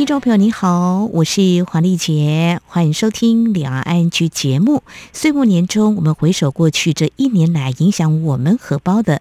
听众朋友你好，我是黄丽杰，欢迎收听两岸 ING 节目。岁末年终，我们回首过去这一年来，影响我们荷包的，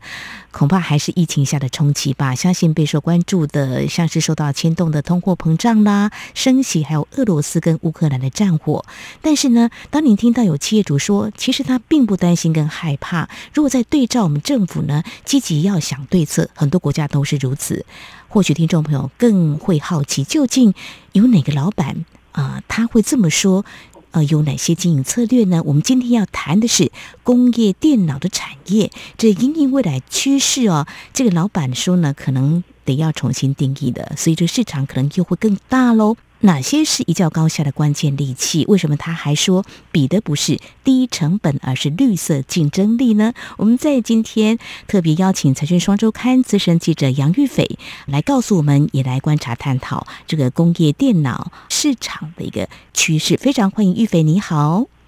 恐怕还是疫情下的冲击吧。相信备受关注的，像是受到牵动的通货膨胀啦、升息，还有俄罗斯跟乌克兰的战火。但是呢，当您听到有企业主说，其实他并不担心跟害怕，如果在对照我们政府呢，积极要想对策，很多国家都是如此。或许听众朋友更会好奇，究竟有哪个老板啊、他会这么说？呃，有哪些经营策略呢？我们今天要谈的是工业电脑的产业，这因应未来趋势哦。这个老板说呢，可能得要重新定义的，所以这个市场可能又会更大喽。哪些是一较高下的关键利器？为什么他还说比的不是低成本，而是绿色竞争力呢？我们在今天特别邀请《财讯双周刊》资深记者杨玉斐来告诉我们，也来观察探讨这个工业电脑市场的一个趋势。非常欢迎玉斐，你好。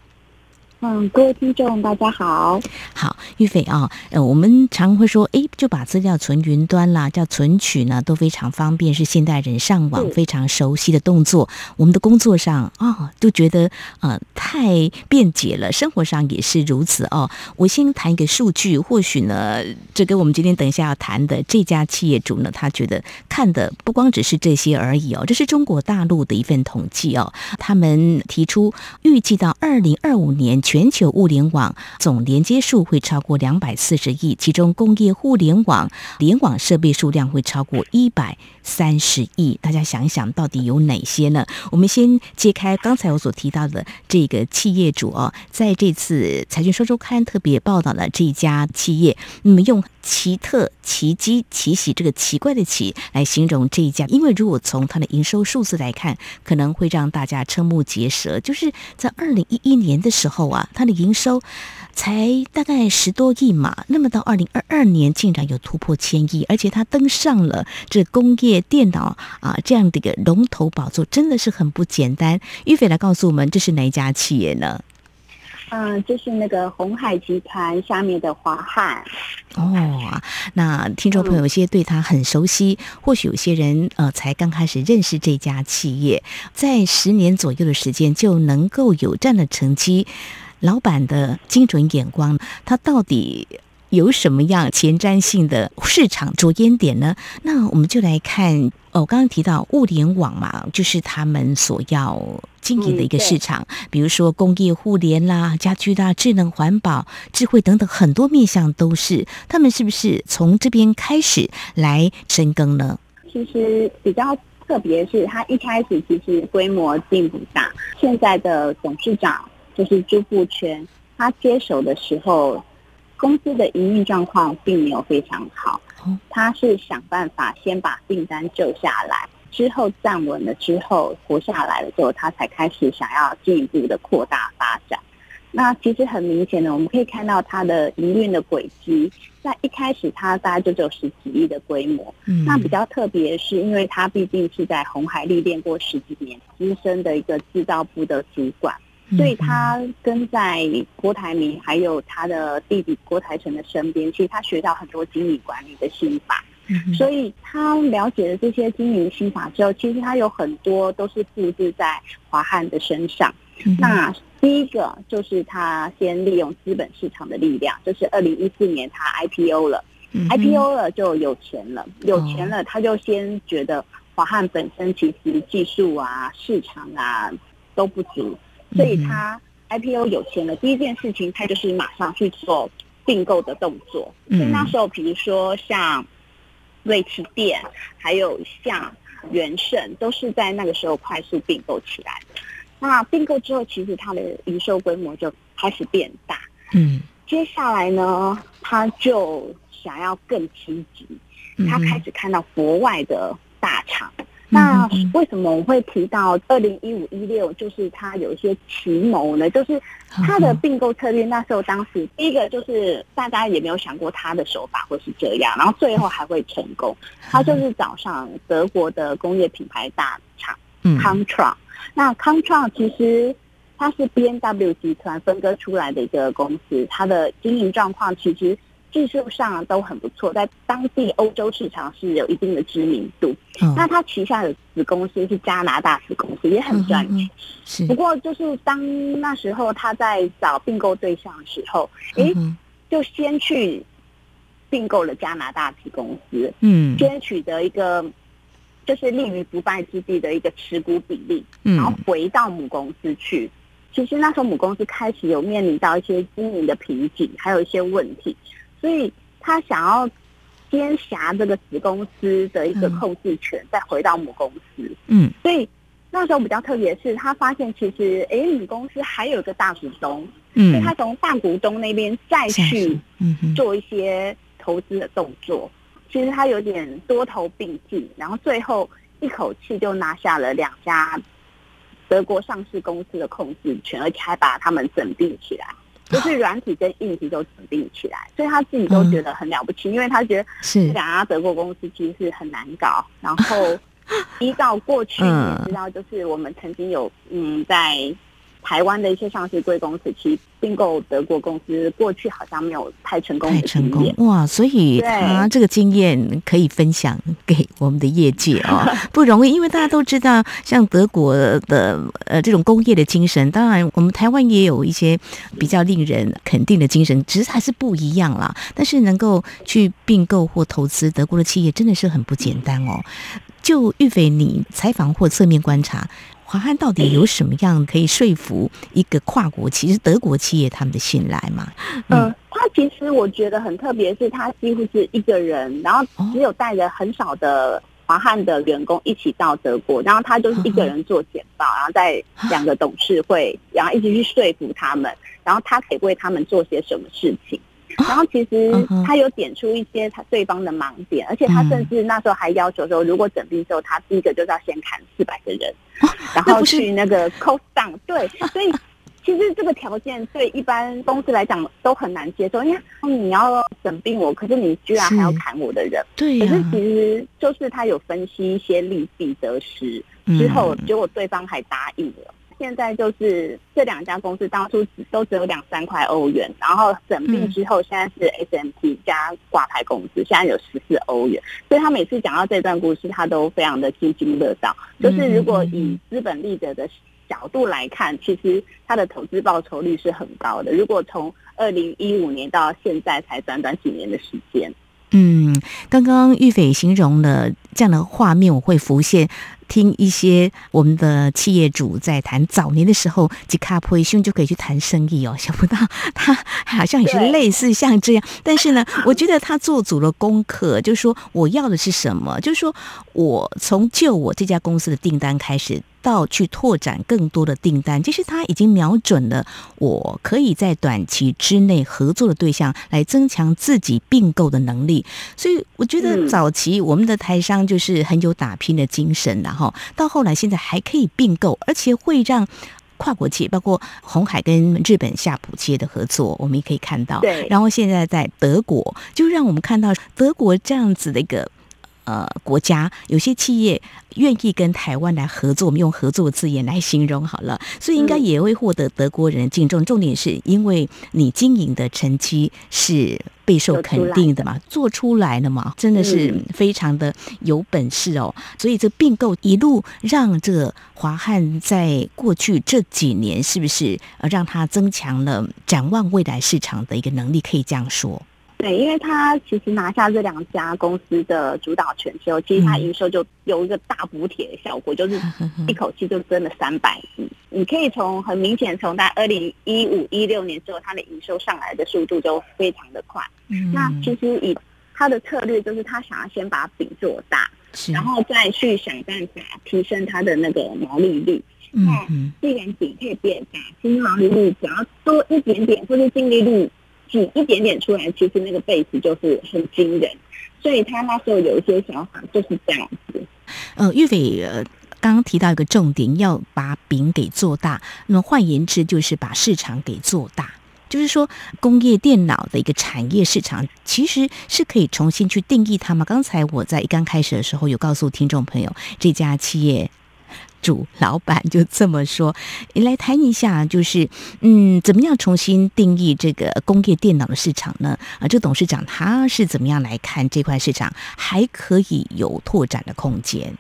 嗯，各位听众，大家好。好，玉斐啊，呃，我们常会说，哎，就把资料存云端啦，叫存取呢，都非常方便，是现代人上网非常熟悉的动作。我们的工作上啊、哦，就觉得呃太便捷了，生活上也是如此哦。我先谈一个数据，或许呢，这跟我们今天等一下要谈的这家企业主呢，他觉得看的不光只是这些而已哦。这是中国大陆的一份统计哦，他们提出预计到二零二五年。全球物联网总连接数会超过两百四十亿，其中工业互联网联网设备数量会超过一百三十亿。大家想一想，到底有哪些呢？我们先揭开刚才我所提到的这个企业主哦，在这次财讯双周刊特别报道了这一家企业，那么用奇特、奇迹、奇喜这个奇怪的奇来形容这一家，因为如果从它的营收数字来看，可能会让大家瞠目结舌。就是在二零一一年的时候啊。它的营收才大概十多亿嘛，那么到二零二二年竟然有突破千亿，而且它登上了这工业电脑啊这样的一个龙头宝座，真的是很不简单。玉斐来告诉我们，这是哪一家企业呢？嗯，就是那个红海集团下面的华汉。哦，那听众朋友有些对他很熟悉，嗯、或许有些人呃才刚开始认识这家企业，在十年左右的时间就能够有这样的成绩。老板的精准眼光，他到底有什么样前瞻性的市场着眼点呢？那我们就来看哦，刚刚提到物联网嘛，就是他们所要经营的一个市场，嗯、比如说工业互联啦、家居啦、智能环保、智慧等等很多面向都是。他们是不是从这边开始来深耕呢？其实比较特别是，他一开始其实规模并不大，现在的董事长。就是朱富全，他接手的时候，公司的营运状况并没有非常好。他是想办法先把订单救下来，之后站稳了之后活下来了之后，他才开始想要进一步的扩大发展。那其实很明显的，我们可以看到他的营运的轨迹，在一开始他大概就只有十几亿的规模。嗯，那比较特别是因为他毕竟是在红海历练过十几年，资深的一个制造部的主管。所以他跟在郭台铭还有他的弟弟郭台成的身边，其实他学到很多经营管理的心法。所以他了解了这些经营心法之后，其实他有很多都是复制在华汉的身上。那第一个就是他先利用资本市场的力量，就是二零一四年他 IPO 了，IPO 了就有钱了，有钱了他就先觉得华汉本身其实技术啊、市场啊都不足。所以他 IPO 有钱了，第一件事情他就是马上去做并购的动作。所以那时候，比如说像瑞奇电，还有像元盛，都是在那个时候快速并购起来的。那并购之后，其实它的营收规模就开始变大。嗯，接下来呢，他就想要更积极，他开始看到国外的大厂。那为什么我会提到二零一五一六？就是它有一些奇谋呢？就是它的并购策略，那时候当时第一个就是大家也没有想过它的手法会是这样，然后最后还会成功。它就是找上德国的工业品牌大厂嗯，康创。那康创其实它是 B N W 集团分割出来的一个公司，它的经营状况其实技术上都很不错，在当地欧洲市场是有一定的知名度。嗯、那它旗下的子公司是加拿大子公司，也很赚钱。是。不过就是当那时候他在找并购对象的时候，诶、欸，就先去并购了加拿大子公司，嗯，先取得一个。就是立于不败之地的一个持股比例，然后回到母公司去。其实那时候母公司开始有面临到一些经营的瓶颈，还有一些问题，所以他想要兼辖这个子公司的一个控制权，再回到母公司。嗯，所以那时候比较特别的是，他发现其实哎，母公司还有一个大股东，嗯，所以他从大股东那边再去做一些投资的动作。其实他有点多头并进，然后最后一口气就拿下了两家德国上市公司的控制权，而且还把他们整并起来，就是软体跟硬体都整并起来，所以他自己都觉得很了不起，因为他觉得是两家德国公司其实是很难搞。然后 依照过去你知道，就是我们曾经有嗯在。台湾的一些上市贵公司，其实并购德国公司，过去好像没有太成功的经验。太成功哇！所以他这个经验可以分享给我们的业界啊、哦，不容易。因为大家都知道，像德国的呃这种工业的精神，当然我们台湾也有一些比较令人肯定的精神，只是还是不一样啦。但是能够去并购或投资德国的企业，真的是很不简单哦。就玉斐，你采访或侧面观察。华汉到底有什么样可以说服一个跨国企业、德国企业他们的信赖吗？嗯，呃、他其实我觉得很特别，是他几乎是一个人，然后只有带着很少的华汉的员工一起到德国，然后他就是一个人做简报，然后在两个董事会，然后一直去说服他们，然后他可以为他们做些什么事情。然后其实他有点出一些他对方的盲点，而且他甚至那时候还要求说，如果整并之后，他第一个就是要先砍四百个人，然后去那个 cost down。对，所以其实这个条件对一般公司来讲都很难接受，因为你要整并我，可是你居然还要砍我的人。对，可是其实就是他有分析一些利弊得失之后，结果对方还答应了。现在就是这两家公司当初只都只有两三块欧元，然后整并之后，现在是 SMT 加挂牌公司，现在有十四欧元。所以他每次讲到这段故事，他都非常的津津乐道。就是如果以资本利得的角度来看，其实他的投资报酬率是很高的。如果从二零一五年到现在才短短几年的时间，嗯，刚刚玉斐形容了这样的画面，我会浮现。听一些我们的企业主在谈早年的时候，几卡普兄就可以去谈生意哦。想不到他好像也是类似像这样，但是呢，我觉得他做足了功课，就是说我要的是什么？就是说我从就我这家公司的订单开始。到去拓展更多的订单，其实他已经瞄准了我可以在短期之内合作的对象，来增强自己并购的能力。所以我觉得早期我们的台商就是很有打拼的精神，然后到后来现在还可以并购，而且会让跨国企业，包括红海跟日本夏普企业的合作，我们也可以看到。对，然后现在在德国，就让我们看到德国这样子的一个。呃，国家有些企业愿意跟台湾来合作，我们用合作字眼来形容好了，所以应该也会获得德国人敬重。重点是因为你经营的成绩是备受肯定的嘛，做出来了嘛，真的是非常的有本事哦。所以这并购一路让这个华汉在过去这几年，是不是呃让它增强了展望未来市场的一个能力？可以这样说。对，因为他其实拿下这两家公司的主导权之后，其实他营收就有一个大补贴的效果，就是 一口气就增了三百亿。你可以从很明显从在二零一五一六年之后，他的营收上来的速度就非常的快。那其实以他的策略，就是他想要先把饼做大，然后再去想办法提升他的那个毛利率。那既然饼可以变大，其实毛利率只要多一点点，或是净利率。挤一点点出来，其实那个 base 就是很惊人，所以他那时候有一些想法就是这样子。呃，玉斐呃刚刚提到一个重点，要把饼给做大。那么换言之，就是把市场给做大。就是说，工业电脑的一个产业市场，其实是可以重新去定义它吗？刚才我在一刚开始的时候有告诉听众朋友，这家企业主老板就这么说。来谈一下，就是嗯，怎么样重新定义这个工业电脑的市场呢？啊，这董事长他是怎么样来看这块市场还可以有拓展的空间？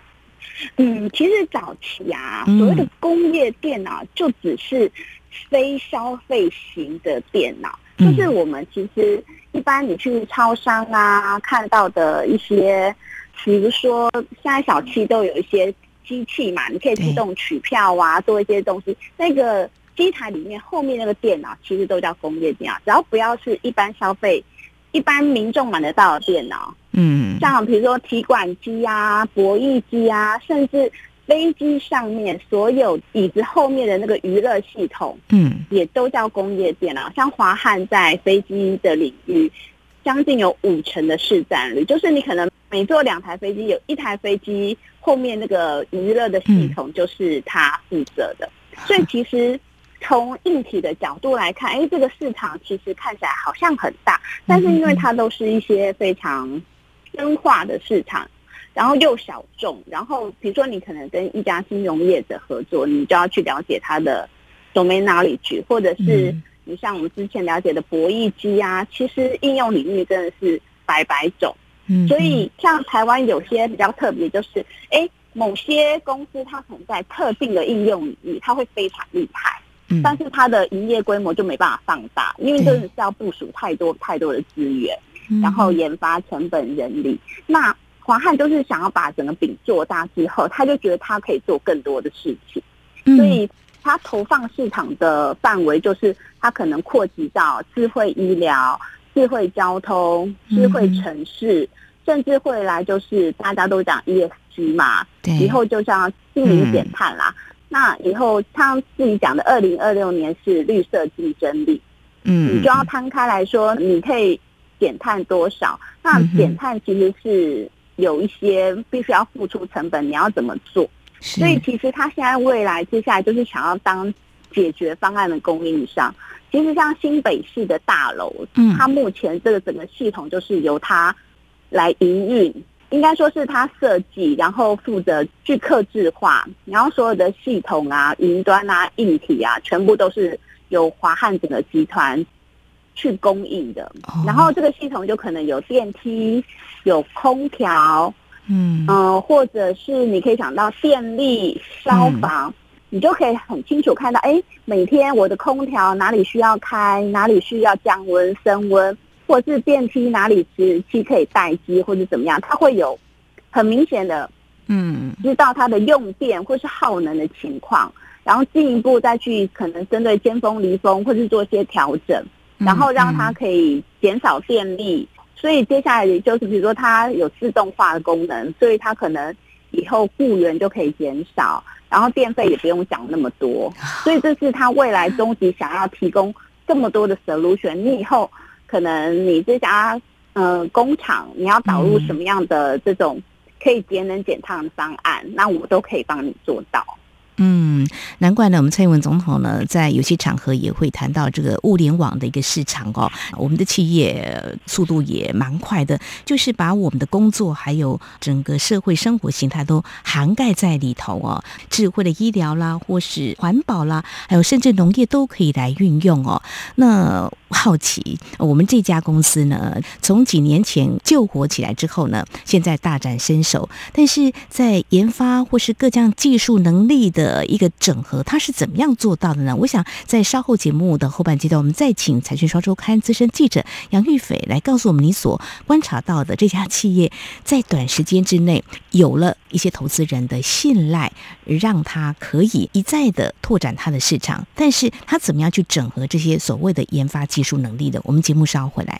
嗯，其实早期啊，所谓的工业电脑就只是非消费型的电脑，嗯，就是我们其实一般你去超商啊看到的一些，比如说现在小七都有一些机器嘛，你可以自动取票啊，做一些东西。那个机台里面后面那个电脑其实都叫工业电脑，只要不要是一般消费、一般民众买得到的电脑。嗯，像比如说提款机啊、博弈机啊，甚至飞机上面所有椅子后面的那个娱乐系统，嗯，也都叫工业电脑。像华汉在飞机的领域，将近有五成的市占率，就是你可能每坐两台飞机，有一台飞机后面那个娱乐的系统就是他负责的。所以其实从硬体的角度来看，哎，这个市场其实看起来好像很大，但是因为它都是一些非常。分化的市场，然后又小众，然后比如说你可能跟一家金融业者合作，你就要去了解它的 domain knowledge，或者是你像我们之前了解的博弈机啊，其实应用领域真的是百百种。嗯，所以像台湾有些比较特别，就是哎，某些公司它可能在特定的应用领域，它会非常厉害，嗯，但是它的营业规模就没办法放大，因为真的是要部署太多太多的资源。然后研发成本、人力，那华汉就是想要把整个饼做大之后，他就觉得他可以做更多的事情，所以他投放市场的范围就是他可能扩及到智慧医疗、智慧交通、智慧城市，甚至会来就是大家都讲 ESG 嘛，以后就像净零减碳啦。那以后他自己讲的二零二六年是绿色竞争力，嗯，你就要摊开来说，你可以。减碳多少？那减碳其实是有一些必须要付出成本，你要怎么做？所以其实他现在未来接下来就是想要当解决方案的供应商。其实像新北市的大楼，嗯，它目前这个整个系统就是由它来营运，应该说是他设计，然后负责去客制化，然后所有的系统啊、云端啊、硬体啊，全部都是由华汉整个集团。去供应的，然后这个系统就可能有电梯、有空调，嗯嗯、呃，或者是你可以想到电力、消防，嗯、你就可以很清楚看到，哎，每天我的空调哪里需要开，哪里需要降温、升温，或者是电梯哪里是其实可以待机或者怎么样，它会有很明显的，嗯，知道它的用电或是耗能的情况，然后进一步再去可能针对尖峰、离峰，或是做一些调整。然后让它可以减少电力，所以接下来就是比如说它有自动化的功能，所以它可能以后雇员就可以减少，然后电费也不用讲那么多，所以这是它未来终极想要提供这么多的 solution。你以后可能你这家呃工厂你要导入什么样的这种可以节能减碳的方案，那我都可以帮你做到。嗯，难怪呢。我们蔡英文总统呢，在有些场合也会谈到这个物联网的一个市场哦。我们的企业速度也蛮快的，就是把我们的工作还有整个社会生活形态都涵盖在里头哦。智慧的医疗啦，或是环保啦，还有甚至农业都可以来运用哦。那好奇，我们这家公司呢，从几年前救火起来之后呢，现在大展身手，但是在研发或是各项技术能力的。的一个整合，它是怎么样做到的呢？我想在稍后节目的后半阶段，我们再请《财讯双周刊》资深记者杨玉斐来告诉我们你所观察到的这家企业在短时间之内有了一些投资人的信赖，让他可以一再的拓展他的市场。但是他怎么样去整合这些所谓的研发技术能力的？我们节目稍后回来。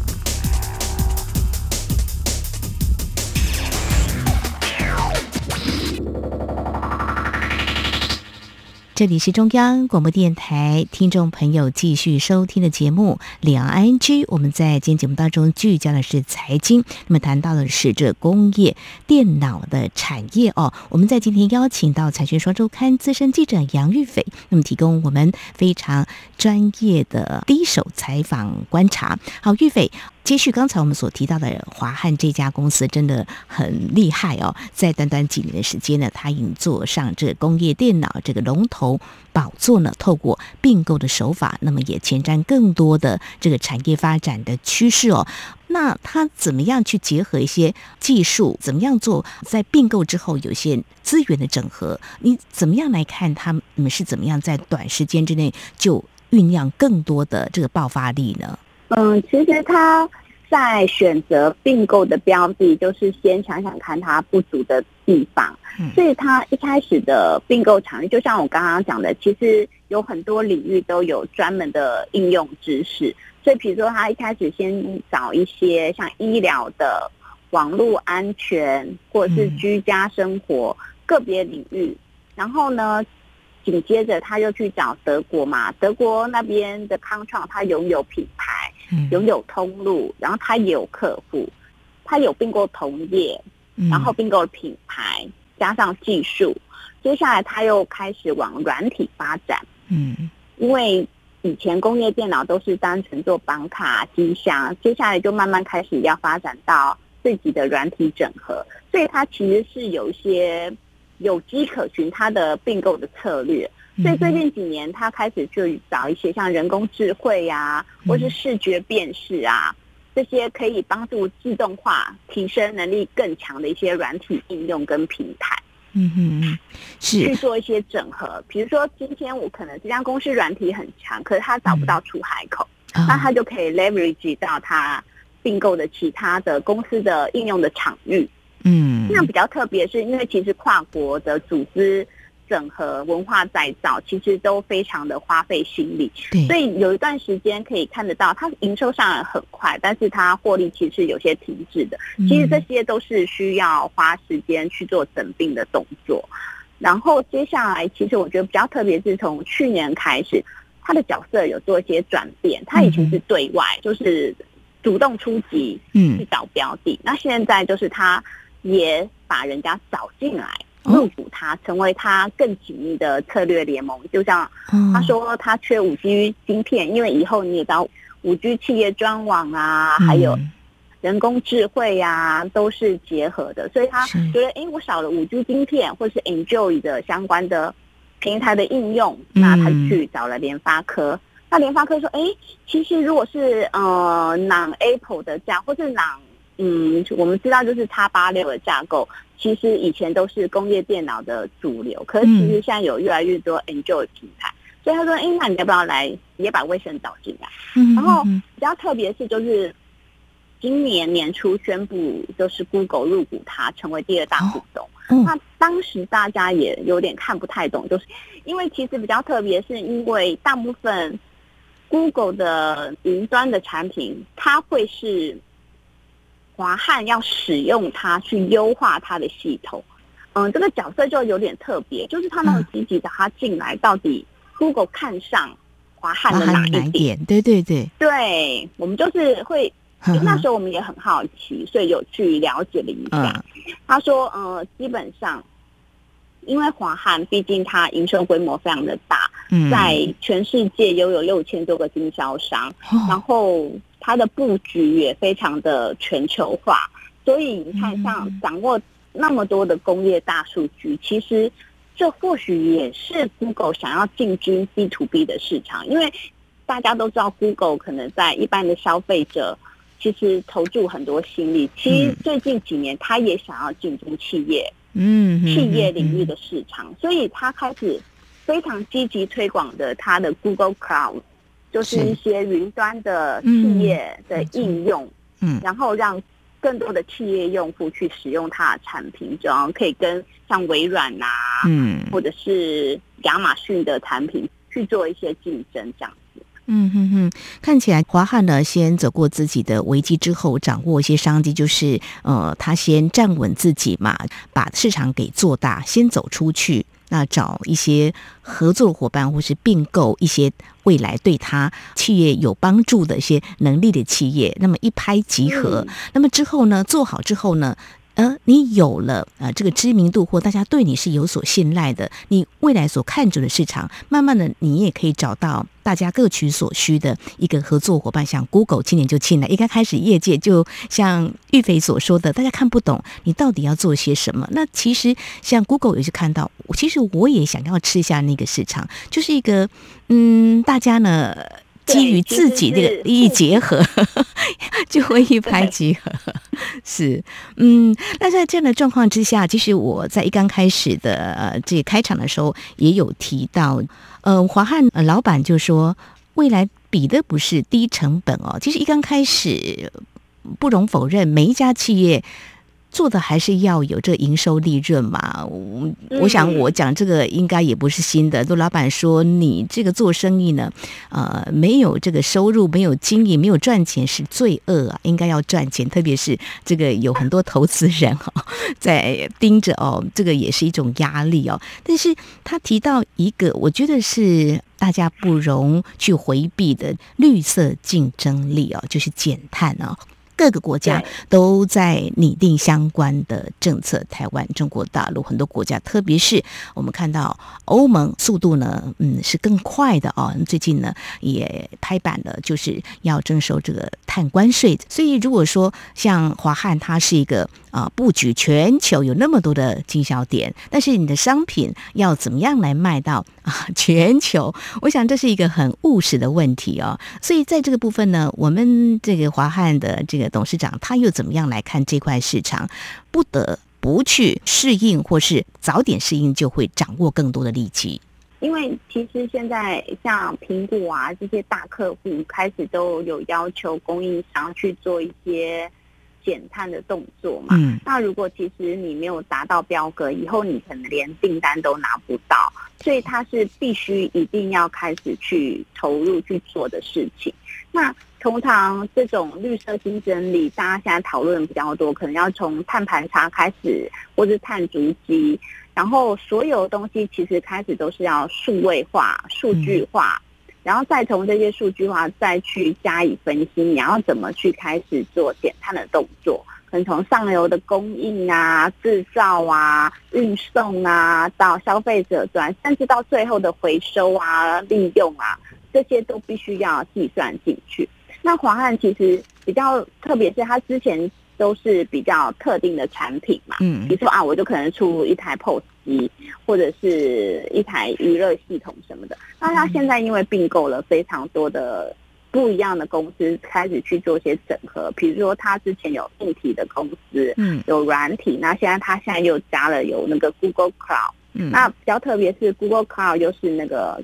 这里是中央广播电台听众朋友继续收听的节目《两岸 ING》。我们在今天节目当中聚焦的是财经，那么谈到的是这工业电脑的产业哦。我们在今天邀请到《财讯双周刊》资深记者杨玉斐，那么提供我们非常专业的第一手采访观察。好，玉斐。接续刚才我们所提到的华汉这家公司真的很厉害哦，在短短几年的时间呢，它已经坐上这工业电脑这个龙头宝座呢。透过并购的手法，那么也前瞻更多的这个产业发展的趋势哦。那它怎么样去结合一些技术？怎么样做在并购之后有些资源的整合？你怎么样来看他们是怎么样在短时间之内就酝酿更多的这个爆发力呢？嗯，其实他在选择并购的标的，就是先想想看他不足的地方。嗯，所以他一开始的并购场域，就像我刚刚讲的，其实有很多领域都有专门的应用知识。所以，比如说他一开始先找一些像医疗的、网络安全，或者是居家生活个别领域，然后呢，紧接着他又去找德国嘛，德国那边的康创，他拥有品牌，拥有通路，然后他也有客户，他有并购同业，然后并购品牌加上技术，接下来他又开始往软体发展，嗯，因为以前工业电脑都是单纯做绑卡机箱，接下来就慢慢开始要发展到自己的软体整合，所以它其实是有一些。有机可循，它的并购的策略，所以最近几年，他开始就找一些像人工智慧呀、啊，或是视觉辨识啊，这些可以帮助自动化提升能力更强的一些软体应用跟平台。嗯哼，是去做一些整合。比如说，今天我可能这家公司软体很强，可是他找不到出海口，嗯、那他就可以 leverage 到他并购的其他的公司的应用的场域。嗯，那比较特别是因为其实跨国的组织整合、文化再造，其实都非常的花费心力。对，所以有一段时间可以看得到，它营收上来很快，但是它获利其实有些停滞的。其实这些都是需要花时间去做整并的动作。然后接下来，其实我觉得比较特别是从去年开始，它的角色有做一些转变。它以前是对外，就是主动出击，嗯，去找标的。那现在就是它。也把人家找进来入股它，成为它更紧密的策略联盟。就像他说，他缺五 G 芯片，因为以后你也知道，五 G 企业专网啊，还有人工智慧呀，都是结合的。所以他觉得，哎，我少了五 G 芯片，或是 Enjoy 的相关的平台的应用，那他去找了联发科。那联发科说，哎，其实如果是呃，non Apple 的价，或是 non 嗯，我们知道就是叉八六的架构，其实以前都是工业电脑的主流，可是其实现在有越来越多 Android 平台，所以他说，哎，那你要不要来也把威盛导进来？然后比较特别是就是今年年初宣布，就是 Google 入股它，成为第二大股东。那当时大家也有点看不太懂，就是因为其实比较特别，是因为大部分 Google 的云端的产品，它会是。华汉要使用它去优化它的系统，嗯，这个角色就有点特别，就是他们积极的他进来，到底 Google 看上华汉的哪一点？点？对对对，对，我们就是会，那时候我们也很好奇，所以有去了解了一下。他说，呃，基本上，因为华汉毕竟它营收规模非常的大，在全世界拥有六千多个经销商，然后。它的布局也非常的全球化，所以你看，像掌握那么多的工业大数据，其实这或许也是 Google 想要进军 B to B 的市场，因为大家都知道 Google 可能在一般的消费者其实投注很多心力，其实最近几年他也想要进军企业，嗯，企业领域的市场，所以他开始非常积极推广的他的 Google Cloud。就是一些云端的企业的应用，嗯，然后让更多的企业用户去使用它的产品，这样可以跟像微软呐，嗯，或者是亚马逊的产品去做一些竞争，这样子。嗯哼哼，看起来华汉呢，先走过自己的危机之后，掌握一些商机，就是呃，他先站稳自己嘛，把市场给做大，先走出去。那找一些合作伙伴，或是并购一些未来对他企业有帮助的一些能力的企业，那么一拍即合。嗯、那么之后呢，做好之后呢，呃，你有了呃这个知名度，或大家对你是有所信赖的，你未来所看准的市场，慢慢的你也可以找到大家各取所需的一个合作伙伴。像 Google 今年就进来，应该开始业界就像玉斐所说的，大家看不懂你到底要做些什么。那其实像 Google 也是看到，其实我也想要吃下那个市场，就是一个嗯，大家呢。基于自己这个利益结合，就会一拍即合。是，嗯，那在这样的状况之下，其实我在一刚开始的呃这个开场的时候也有提到，呃，华汉老板就说，未来比的不是低成本哦，其实一刚开始不容否认，每一家企业。做的还是要有这营收利润嘛？我我想我讲这个应该也不是新的。陆老板说你这个做生意呢，呃，没有这个收入，没有经营，没有赚钱是罪恶啊！应该要赚钱，特别是这个有很多投资人哈 在盯着哦，这个也是一种压力哦。但是他提到一个，我觉得是大家不容去回避的绿色竞争力哦，就是减碳哦。各个国家都在拟定相关的政策，台湾、中国大陆很多国家，特别是我们看到欧盟速度呢，嗯，是更快的哦。最近呢也拍板了，就是要征收这个碳关税。所以如果说像华汉，它是一个啊布局全球有那么多的经销点，但是你的商品要怎么样来卖到啊全球？我想这是一个很务实的问题哦。所以在这个部分呢，我们这个华汉的这个。董事长他又怎么样来看这块市场？不得不去适应，或是早点适应，就会掌握更多的利基。因为其实现在像苹果啊这些大客户开始都有要求供应商去做一些减碳的动作嘛。嗯。那如果其实你没有达到标格，以后你可能连订单都拿不到，所以它是必须一定要开始去投入去做的事情。那通常这种绿色竞争力，大家现在讨论比较多，可能要从碳盘查开始，或是碳足迹，然后所有东西其实开始都是要数位化、数据化，然后再从这些数据化再去加以分析，你要怎么去开始做减碳的动作？可能从上游的供应啊、制造啊、运送啊，到消费者端，甚至到最后的回收啊、利用啊，这些都必须要计算进去。那华汉其实比较特别，是他之前都是比较特定的产品嘛，嗯，比如说啊，我就可能出一台 POS 机，或者是一台娱乐系统什么的。那它现在因为并购了非常多的不一样的公司，开始去做一些整合。比如说，它之前有硬体的公司，嗯，有软体，那现在它现在又加了有那个 Google Cloud，嗯，那比较特别是 Google Cloud 又是那个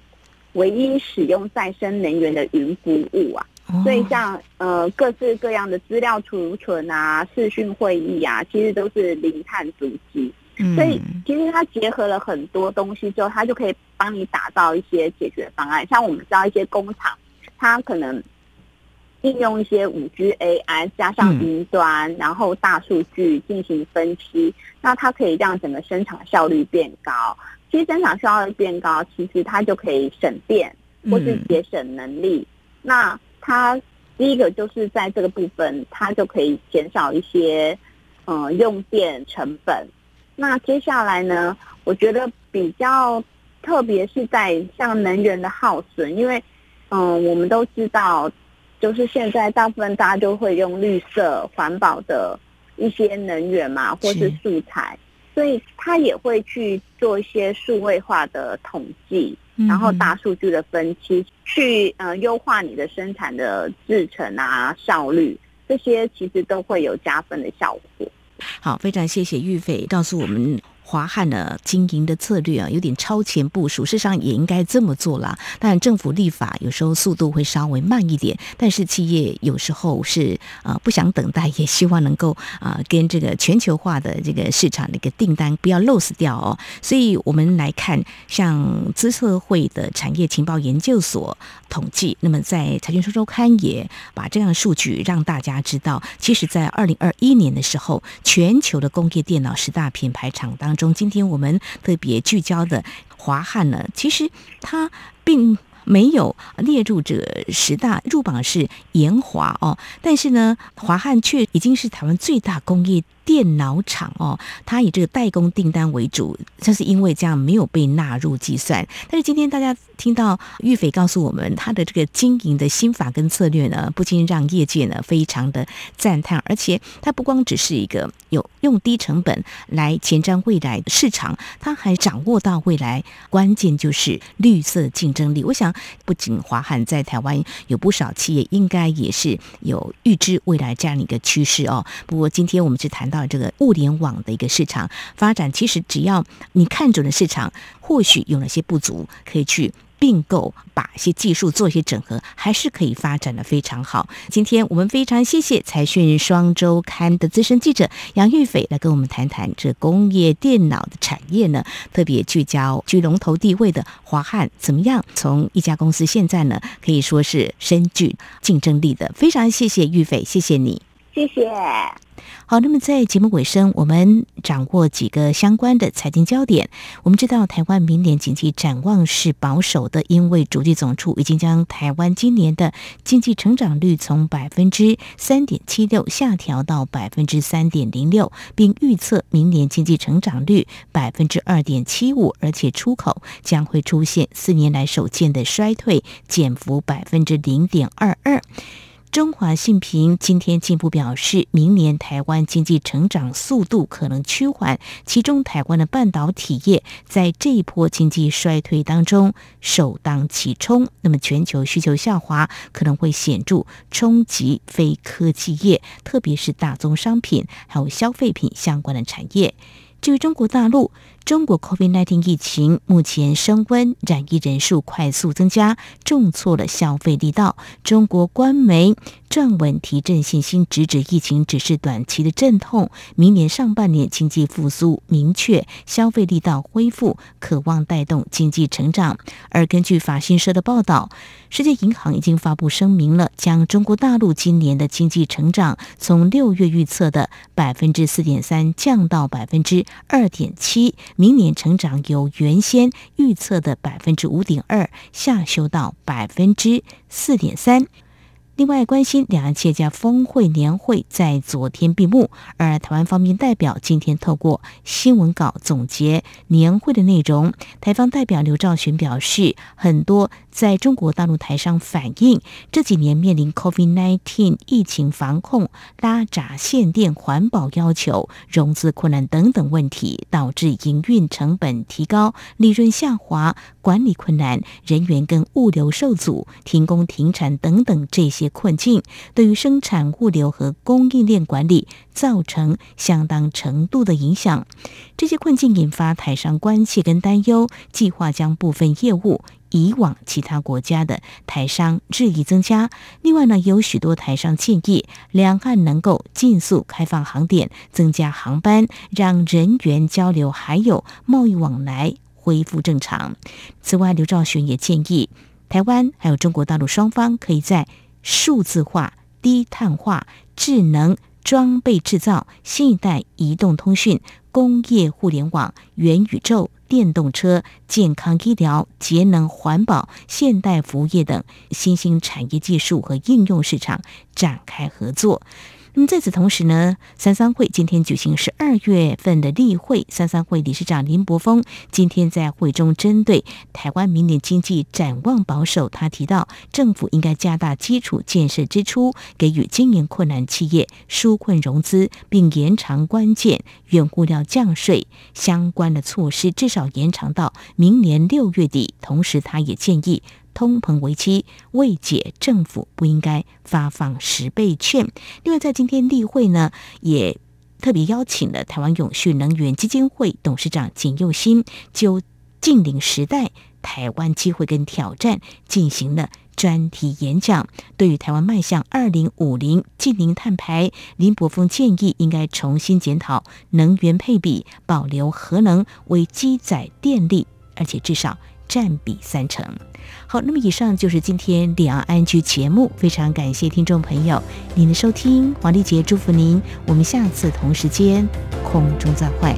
唯一使用再生能源的云服务啊。所以像呃各式各样的资料储存啊、视讯会议啊，其实都是零碳足迹。所以其实它结合了很多东西之后，它就可以帮你打造一些解决方案。像我们知道一些工厂，它可能应用一些五 G AI 加上云端，然后大数据进行分析，那它可以让整个生产效率变高。其实生产效率变高，其实它就可以省电或是节省能力。那它第一个就是在这个部分，它就可以减少一些，嗯、呃，用电成本。那接下来呢，我觉得比较特别是在像能源的耗损，因为，嗯、呃，我们都知道，就是现在大部分大家都会用绿色环保的一些能源嘛，或是素材，所以它也会去做一些数位化的统计。然后大数据的分析，去呃优化你的生产的制程啊效率，这些其实都会有加分的效果。好，非常谢谢玉斐告诉我们。华汉的经营的策略啊，有点超前部署，事实上也应该这么做啦。但政府立法有时候速度会稍微慢一点，但是企业有时候是啊、呃、不想等待，也希望能够啊、呃、跟这个全球化的这个市场的一个订单不要 lose 掉哦。所以我们来看，像资策会的产业情报研究所统计，那么在财经说周刊也把这样的数据让大家知道，其实，在二零二一年的时候，全球的工业电脑十大品牌厂当中，今天我们特别聚焦的华汉呢，其实它并没有列入这十大入榜是延华哦，但是呢，华汉却已经是台湾最大工业。电脑厂哦，它以这个代工订单为主，这是因为这样没有被纳入计算。但是今天大家听到玉斐告诉我们，他的这个经营的心法跟策略呢，不禁让业界呢非常的赞叹。而且它不光只是一个有用低成本来前瞻未来的市场，它还掌握到未来关键就是绿色竞争力。我想，不仅华汉在台湾有不少企业，应该也是有预知未来这样的一个趋势哦。不过今天我们是谈到。到这个物联网的一个市场发展，其实只要你看准了市场，或许有哪些不足，可以去并购，把一些技术做一些整合，还是可以发展的非常好。今天我们非常谢谢财讯双周刊的资深记者杨玉斐来跟我们谈谈这工业电脑的产业呢，特别聚焦居龙头地位的华汉怎么样？从一家公司现在呢，可以说是深具竞争力的。非常谢谢玉斐，谢谢你，谢谢。好，那么在节目尾声，我们掌握几个相关的财经焦点。我们知道，台湾明年经济展望是保守的，因为主计总处已经将台湾今年的经济成长率从百分之三点七六下调到百分之三点零六，并预测明年经济成长率百分之二点七五，而且出口将会出现四年来首见的衰退，减幅百分之零点二二。中华信评今天进一步表示，明年台湾经济成长速度可能趋缓，其中台湾的半导体业在这一波经济衰退当中首当其冲。那么全球需求下滑可能会显著冲击非科技业，特别是大宗商品还有消费品相关的产业。至于中国大陆，中国 COVID-19 疫情目前升温，染疫人数快速增加，重挫了消费力道。中国官媒撰文提振信心，直指疫情只是短期的阵痛，明年上半年经济复苏明确，消费力道恢复，可望带动经济成长。而根据法新社的报道，世界银行已经发布声明了，将中国大陆今年的经济成长从六月预测的百分之四点三降到百分之二点七。明年成长由原先预测的百分之五点二下修到百分之四点三。另外，关心两岸企业家峰会年会在昨天闭幕，而台湾方面代表今天透过新闻稿总结年会的内容。台方代表刘兆玄表示，很多在中国大陆台商反映，这几年面临 COVID-19 疫情防控、拉闸限电、环保要求、融资困难等等问题，导致营运成本提高、利润下滑、管理困难、人员跟物流受阻、停工停产等等这些。困境对于生产、物流和供应链管理造成相当程度的影响。这些困境引发台商关切跟担忧，计划将部分业务移往其他国家的台商日益增加。另外呢，有许多台商建议两岸能够尽速开放航点，增加航班，让人员交流还有贸易往来恢复正常。此外，刘兆玄也建议台湾还有中国大陆双方可以在数字化、低碳化、智能装备制造、新一代移动通讯、工业互联网、元宇宙、电动车、健康医疗、节能环保、现代服务业等新兴产业技术和应用市场展开合作。那么在此同时呢，三三会今天举行十二月份的例会，三三会理事长林柏峰今天在会中针对台湾明年经济展望保守，他提到政府应该加大基础建设支出，给予经营困难企业纾困融资，并延长关键原物料降税相关的措施，至少延长到明年六月底。同时，他也建议。通膨危机未解，政府不应该发放十倍券。另外，在今天例会呢，也特别邀请了台湾永续能源基金会董事长简佑新，就净零时代台湾机会跟挑战进行了专题演讲。对于台湾迈向二零五零净零碳排，林柏峰建议应该重新检讨能源配比，保留核能为基载电力，而且至少。占比三成。好，那么以上就是今天两岸 ING 节目，非常感谢听众朋友您的收听，黄丽杰祝福您，我们下次同时间空中再会。